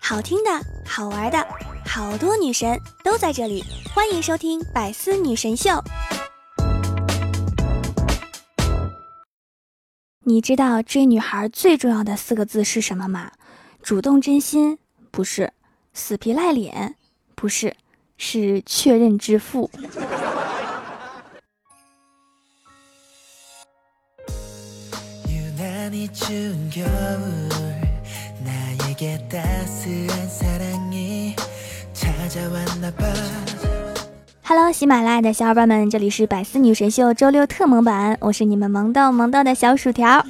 好听的，好玩的，好多女神都在这里，欢迎收听《百思女神秀》。你知道追女孩最重要的四个字是什么吗？主动真心不是，死皮赖脸不是，是确认支付 Hello，喜马拉雅的小伙伴们，这里是百思女神秀周六特萌版，我是你们萌豆萌豆的小薯条。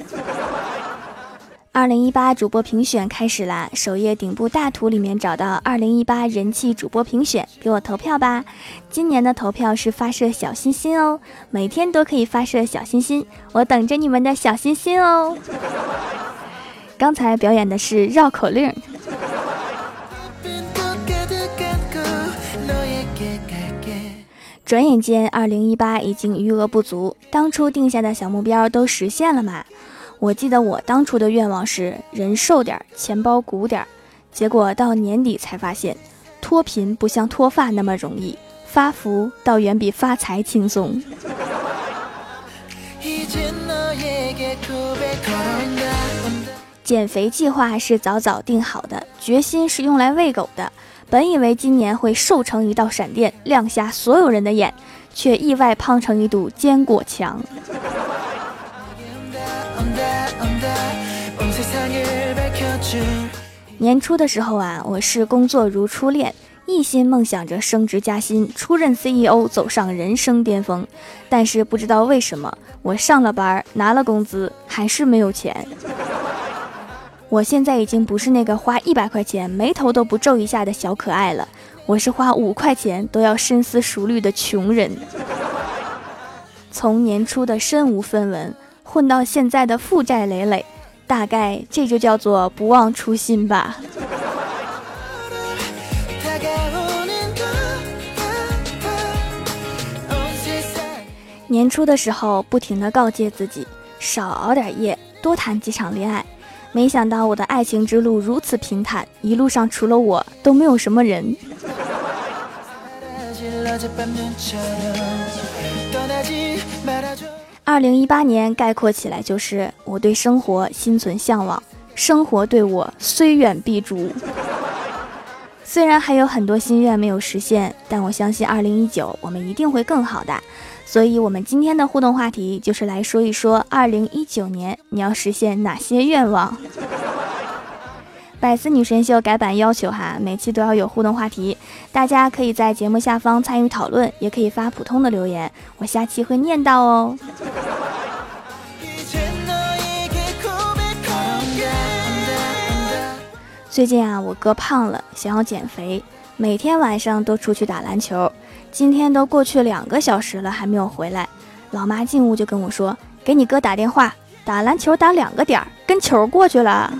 二零一八主播评选开始啦！首页顶部大图里面找到二零一八人气主播评选，给我投票吧！今年的投票是发射小心心哦，每天都可以发射小心心，我等着你们的小心心哦。刚才表演的是绕口令。转眼间，二零一八已经余额不足，当初定下的小目标都实现了吗？我记得我当初的愿望是人瘦点，钱包鼓点，结果到年底才发现，脱贫不像脱发那么容易，发福倒远比发财轻松。减肥计划是早早定好的，决心是用来喂狗的。本以为今年会瘦成一道闪电，亮瞎所有人的眼，却意外胖成一堵坚果墙。年初的时候啊，我是工作如初恋，一心梦想着升职加薪，出任 CEO，走上人生巅峰。但是不知道为什么，我上了班，拿了工资，还是没有钱。我现在已经不是那个花一百块钱眉头都不皱一下的小可爱了，我是花五块钱都要深思熟虑的穷人。从年初的身无分文混到现在的负债累累，大概这就叫做不忘初心吧。年初的时候，不停的告诫自己少熬点夜，多谈几场恋爱。没想到我的爱情之路如此平坦，一路上除了我都没有什么人。二零一八年概括起来就是我对生活心存向往，生活对我虽远必诛。虽然还有很多心愿没有实现，但我相信二零一九我们一定会更好的。所以，我们今天的互动话题就是来说一说，二零一九年你要实现哪些愿望？百思女神秀改版要求哈，每期都要有互动话题，大家可以在节目下方参与讨论，也可以发普通的留言，我下期会念到哦。最近啊，我哥胖了，想要减肥，每天晚上都出去打篮球。今天都过去两个小时了，还没有回来。老妈进屋就跟我说：“给你哥打电话，打篮球打两个点儿，跟球过去了。”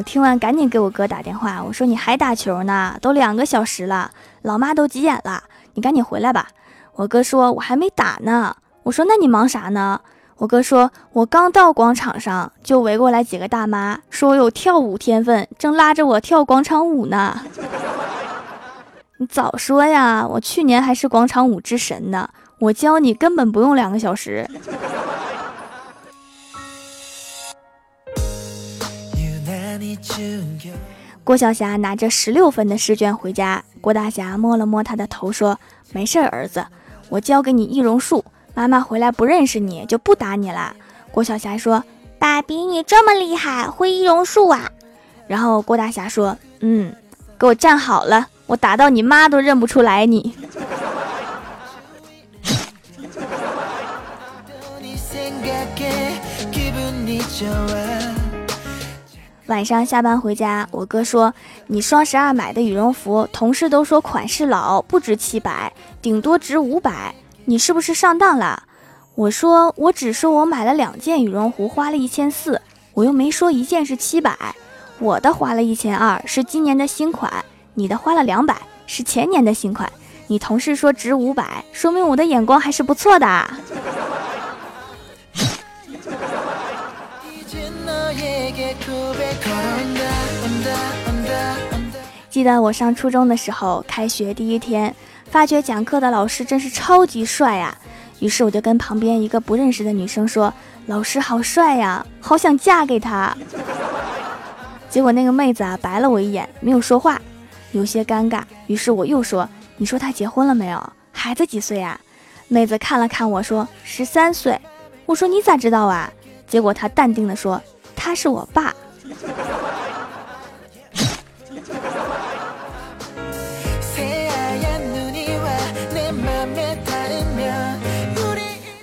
我听完赶紧给我哥打电话，我说：“你还打球呢？都两个小时了，老妈都急眼了，你赶紧回来吧。”我哥说：“我还没打呢。”我说：“那你忙啥呢？”我哥说：“我刚到广场上，就围过来几个大妈，说我有跳舞天分，正拉着我跳广场舞呢。”你早说呀！我去年还是广场舞之神呢，我教你根本不用两个小时。郭晓霞拿着十六分的试卷回家，郭大侠摸了摸他的头，说：“没事儿，儿子，我教给你易容术，妈妈回来不认识你就不打你了。”郭晓霞说：“爸比，你这么厉害，会易容术啊？”然后郭大侠说：“嗯，给我站好了。”我打到你妈都认不出来你。晚上下班回家，我哥说你双十二买的羽绒服，同事都说款式老，不值七百，顶多值五百，你是不是上当了？我说我只说我买了两件羽绒服，花了一千四，我又没说一件是七百，我的花了一千二，是今年的新款。你的花了两百，是前年的新款。你同事说值五百，说明我的眼光还是不错的。记得我上初中的时候，开学第一天，发觉讲课的老师真是超级帅呀。于是我就跟旁边一个不认识的女生说：“老师好帅呀，好想嫁给他。”结果那个妹子啊白了我一眼，没有说话，有些尴尬。于是我又说：“你说他结婚了没有？孩子几岁啊？”妹子看了看我说：“十三岁。”我说：“你咋知道啊？”结果她淡定的说：“他是我爸。”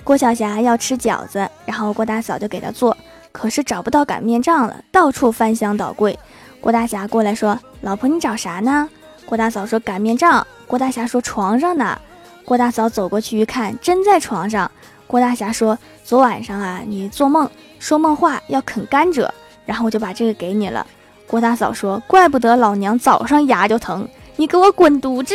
郭晓霞要吃饺子，然后郭大嫂就给她做，可是找不到擀面杖了，到处翻箱倒柜。郭大侠过来说：“老婆，你找啥呢？”郭大嫂说：“擀面杖。”郭大侠说：“床上呢。”郭大嫂走过去一看，真在床上。郭大侠说：“昨晚上啊，你做梦说梦话要啃甘蔗，然后我就把这个给你了。”郭大嫂说：“怪不得老娘早上牙就疼，你给我滚犊子！”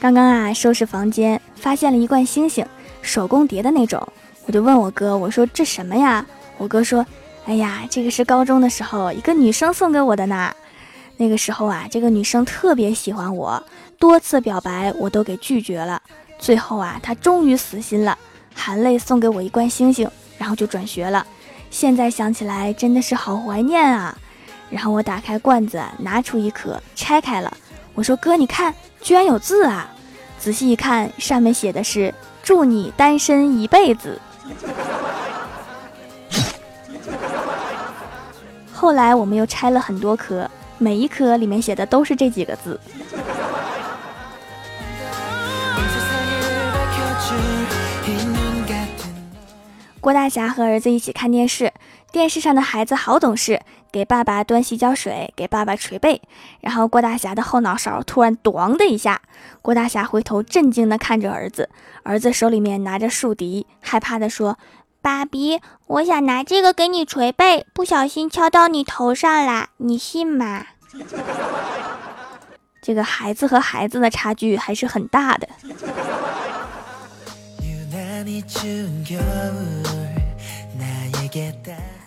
刚刚啊，收拾房间，发现了一罐星星，手工叠的那种。我就问我哥，我说这什么呀？我哥说，哎呀，这个是高中的时候一个女生送给我的呢。那个时候啊，这个女生特别喜欢我，多次表白我都给拒绝了。最后啊，她终于死心了，含泪送给我一罐星星，然后就转学了。现在想起来真的是好怀念啊。然后我打开罐子，拿出一颗，拆开了。我说：“哥，你看，居然有字啊！”仔细一看，上面写的是“祝你单身一辈子”。后来我们又拆了很多颗，每一颗里面写的都是这几个字。郭大侠和儿子一起看电视，电视上的孩子好懂事，给爸爸端洗脚水，给爸爸捶背。然后郭大侠的后脑勺突然“咣”的一下，郭大侠回头震惊地看着儿子，儿子手里面拿着竖笛，害怕地说：“爸比，我想拿这个给你捶背，不小心敲到你头上啦，你信吗？” 这个孩子和孩子的差距还是很大的。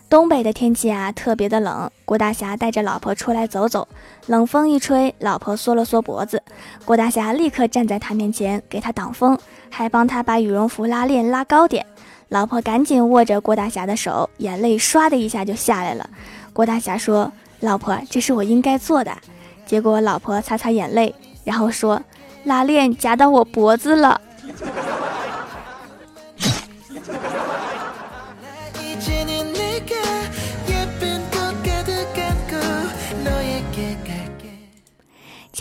东北的天气啊，特别的冷。郭大侠带着老婆出来走走，冷风一吹，老婆缩了缩脖子。郭大侠立刻站在他面前，给他挡风，还帮他把羽绒服拉链拉高点。老婆赶紧握着郭大侠的手，眼泪唰的一下就下来了。郭大侠说：“老婆，这是我应该做的。”结果老婆擦擦眼泪，然后说：“拉链夹到我脖子了。”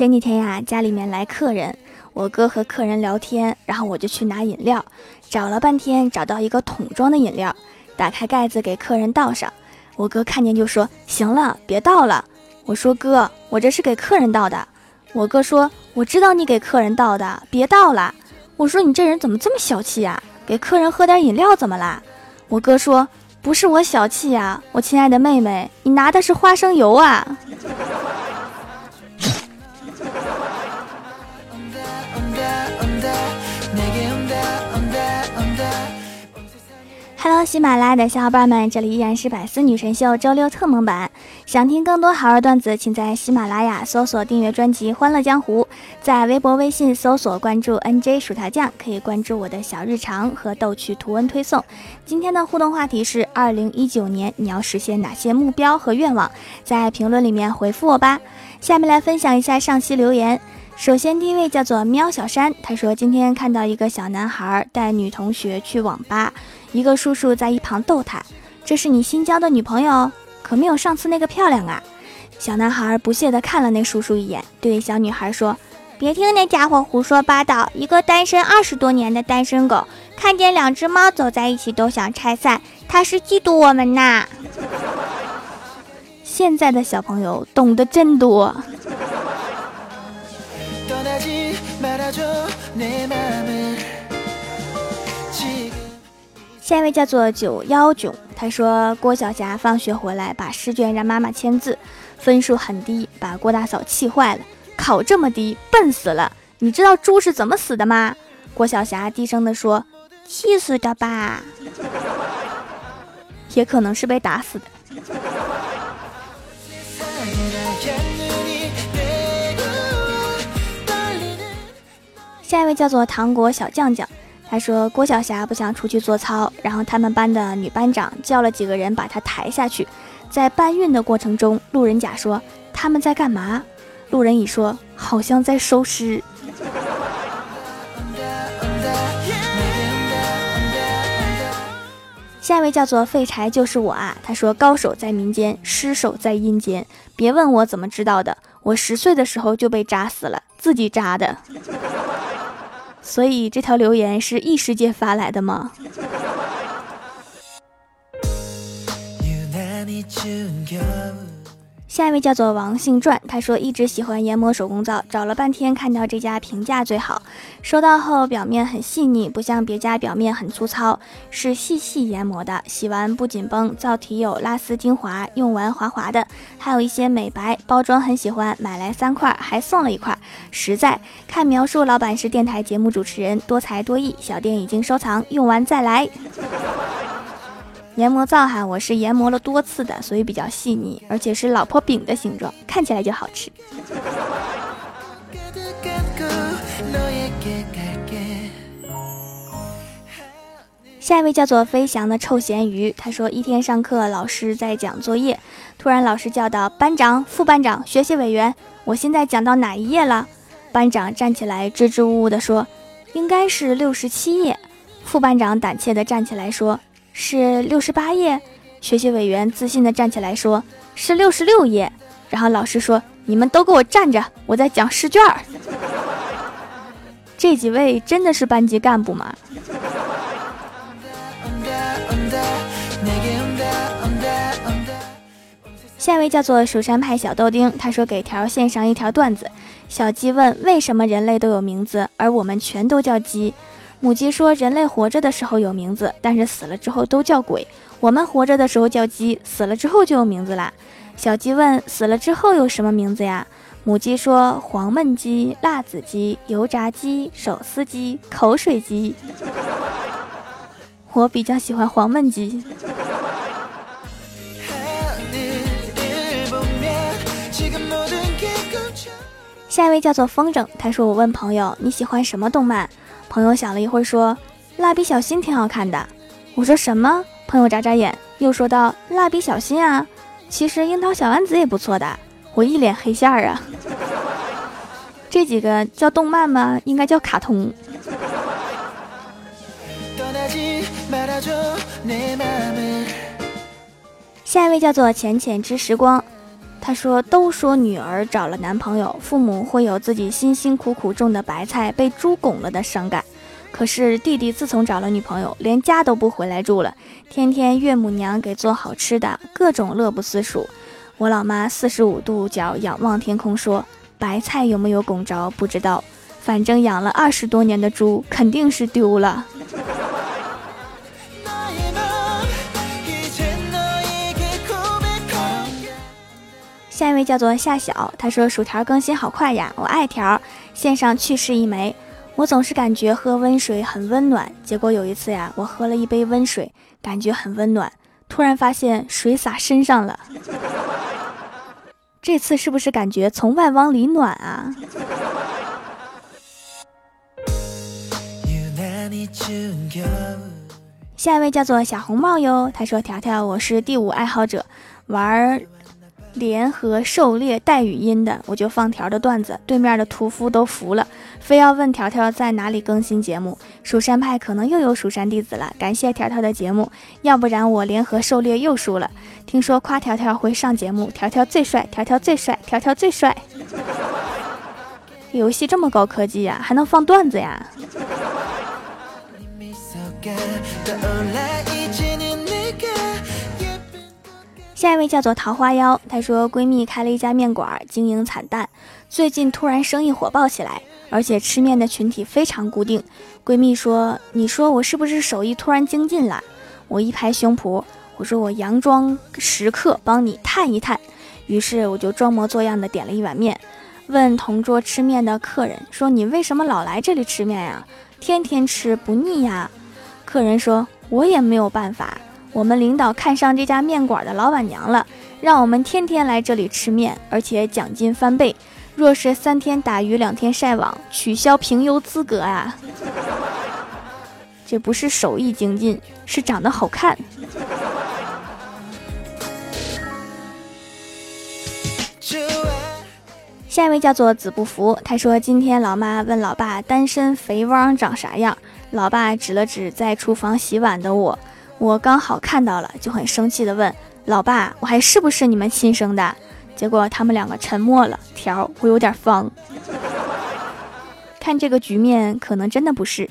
前几天呀，家里面来客人，我哥和客人聊天，然后我就去拿饮料，找了半天找到一个桶装的饮料，打开盖子给客人倒上。我哥看见就说：“行了，别倒了。”我说：“哥，我这是给客人倒的。”我哥说：“我知道你给客人倒的，别倒了。”我说：“你这人怎么这么小气呀？给客人喝点饮料怎么啦？”我哥说：“不是我小气呀，我亲爱的妹妹，你拿的是花生油啊。” Hello，喜马拉雅的小伙伴们，这里依然是百思女神秀周六特蒙版。想听更多好玩段子，请在喜马拉雅搜索订阅专辑《欢乐江湖》，在微博、微信搜索关注 NJ 薯条酱，可以关注我的小日常和逗趣图文推送。今天的互动话题是：二零一九年你要实现哪些目标和愿望？在评论里面回复我吧。下面来分享一下上期留言。首先，第一位叫做喵小山，他说今天看到一个小男孩带女同学去网吧，一个叔叔在一旁逗他：“这是你新交的女朋友，可没有上次那个漂亮啊。”小男孩不屑地看了那叔叔一眼，对小女孩说：“别听那家伙胡说八道，一个单身二十多年的单身狗，看见两只猫走在一起都想拆散，他是嫉妒我们呐。”现在的小朋友懂得真多。下一位叫做九幺囧，他说郭晓霞放学回来把试卷让妈妈签字，分数很低，把郭大嫂气坏了。考这么低，笨死了！你知道猪是怎么死的吗？郭晓霞低声地说：“气死的吧，也可能是被打死的。”下一位叫做糖果小酱酱，他说郭晓霞不想出去做操，然后他们班的女班长叫了几个人把她抬下去，在搬运的过程中，路人甲说他们在干嘛？路人乙说好像在收尸。下一位叫做废柴就是我啊，他说高手在民间，失手在阴间，别问我怎么知道的，我十岁的时候就被扎死了，自己扎的。所以这条留言是异世界发来的吗？下一位叫做王姓传，他说一直喜欢研磨手工皂，找了半天看到这家评价最好，收到后表面很细腻，不像别家表面很粗糙，是细细研磨的，洗完不紧绷，皂体有拉丝精华，用完滑滑的，还有一些美白，包装很喜欢，买来三块还送了一块，实在。看描述，老板是电台节目主持人，多才多艺，小店已经收藏，用完再来。研磨皂哈，我是研磨了多次的，所以比较细腻，而且是老婆饼的形状，看起来就好吃。下一位叫做飞翔的臭咸鱼，他说一天上课，老师在讲作业，突然老师叫到：“班长、副班长、学习委员，我现在讲到哪一页了？”班长站起来支支吾吾地说：“应该是六十七页。”副班长胆怯的站起来说。是六十八页，学习委员自信地站起来说：“是六十六页。”然后老师说：“你们都给我站着，我在讲试卷。”这几位真的是班级干部吗？下一位叫做蜀山派小豆丁，他说给条献上一条段子：小鸡问为什么人类都有名字，而我们全都叫鸡。母鸡说：“人类活着的时候有名字，但是死了之后都叫鬼。我们活着的时候叫鸡，死了之后就有名字啦。”小鸡问：“死了之后有什么名字呀？”母鸡说：“黄焖鸡、辣子鸡、油炸鸡、手撕鸡、口水鸡。”我比较喜欢黄焖鸡。下一位叫做风筝，他说：“我问朋友你喜欢什么动漫？”朋友想了一会儿，说：“蜡笔小新挺好看的。”我说：“什么？”朋友眨眨眼，又说道：“蜡笔小新啊，其实樱桃小丸子也不错的。”我一脸黑线儿啊！这几个叫动漫吗？应该叫卡通。下一位叫做浅浅之时光，他说：“都说女儿找了男朋友，父母会有自己辛辛苦苦种的白菜被猪拱了的伤感。可是弟弟自从找了女朋友，连家都不回来住了，天天岳母娘给做好吃的，各种乐不思蜀。我老妈四十五度角仰望天空说：白菜有没有拱着不知道，反正养了二十多年的猪肯定是丢了。”下一位叫做夏晓，他说薯条更新好快呀，我爱条，线上去世一枚。我总是感觉喝温水很温暖，结果有一次呀，我喝了一杯温水，感觉很温暖，突然发现水洒身上了。这次是不是感觉从外往里暖啊？下一位叫做小红帽哟，他说条条，我是第五爱好者，玩。联合狩猎带语音的，我就放条的段子，对面的屠夫都服了，非要问条条在哪里更新节目。蜀山派可能又有蜀山弟子了，感谢条条的节目，要不然我联合狩猎又输了。听说夸条条会上节目，条条最帅，条条最帅，条条最帅。游戏这么高科技呀，还能放段子呀？下一位叫做桃花妖，她说闺蜜开了一家面馆，经营惨淡，最近突然生意火爆起来，而且吃面的群体非常固定。闺蜜说：“你说我是不是手艺突然精进了？”我一拍胸脯，我说我佯装食客帮你探一探。于是我就装模作样的点了一碗面，问同桌吃面的客人说：“你为什么老来这里吃面呀？天天吃不腻呀？”客人说：“我也没有办法，我们领导看上这家面馆的老板娘了，让我们天天来这里吃面，而且奖金翻倍。若是三天打鱼两天晒网，取消评优资格啊！”这不是手艺精进，是长得好看。下一位叫做子不服，他说今天老妈问老爸单身肥汪长啥样，老爸指了指在厨房洗碗的我，我刚好看到了，就很生气的问老爸，我还是不是你们亲生的？结果他们两个沉默了。条，我有点方，看这个局面，可能真的不是。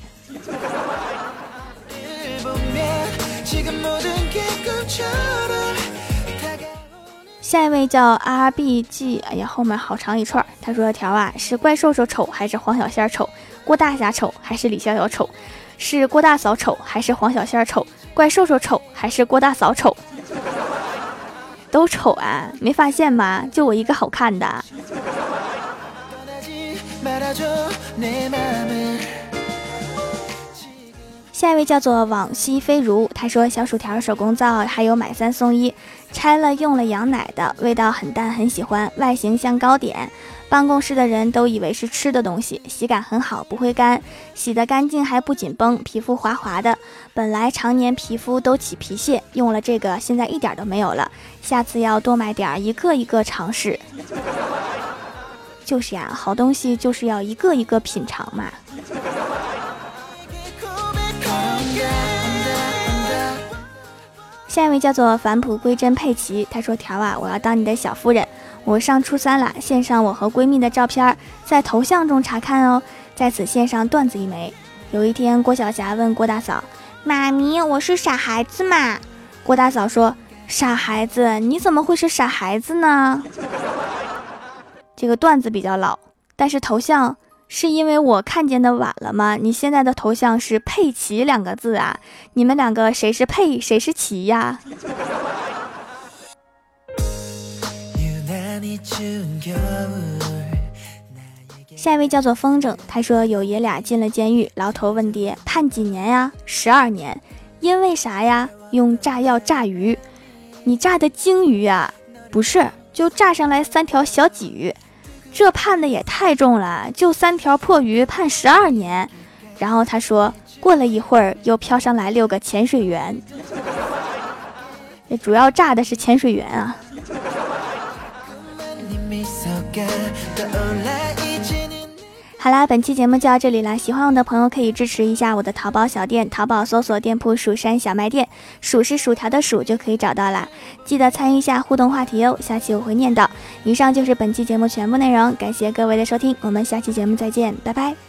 下一位叫 R B G，哎呀，后面好长一串。他说：“条啊，是怪兽兽丑还是黄小仙丑？郭大侠丑还是李逍遥丑？是郭大嫂丑还是黄小仙丑？怪兽兽丑还是郭大嫂丑？都丑啊，没发现吗？就我一个好看的。”下一位叫做往昔飞如，他说小薯条手工皂还有买三送一，拆了用了羊奶的，味道很淡，很喜欢，外形像糕点，办公室的人都以为是吃的东西，洗感很好，不会干，洗得干净还不紧绷，皮肤滑滑的，本来常年皮肤都起皮屑，用了这个现在一点都没有了，下次要多买点，一个一个尝试。就是呀，好东西就是要一个一个品尝嘛。下一位叫做返璞归真佩奇，他说：“条啊，我要当你的小夫人。我上初三了，献上我和闺蜜的照片，在头像中查看哦。在此献上段子一枚。有一天，郭晓霞问郭大嫂：‘妈咪，我是傻孩子吗？’郭大嫂说：‘傻孩子，你怎么会是傻孩子呢？’这个段子比较老，但是头像。”是因为我看见的晚了吗？你现在的头像是佩奇两个字啊？你们两个谁是佩，谁是奇呀？下一位叫做风筝，他说有爷俩进了监狱，牢头问爹判几年呀？十二年，因为啥呀？用炸药炸鱼，你炸的鲸鱼啊？不是，就炸上来三条小鲫鱼。这判的也太重了，就三条破鱼判十二年。然后他说，过了一会儿又飘上来六个潜水员，主要炸的是潜水员啊。好啦，本期节目就到这里啦。喜欢我的朋友可以支持一下我的淘宝小店，淘宝搜索店铺“蜀山小卖店”，薯是薯条的薯就可以找到啦。记得参与一下互动话题哦，下期我会念到。以上就是本期节目全部内容，感谢各位的收听，我们下期节目再见，拜拜。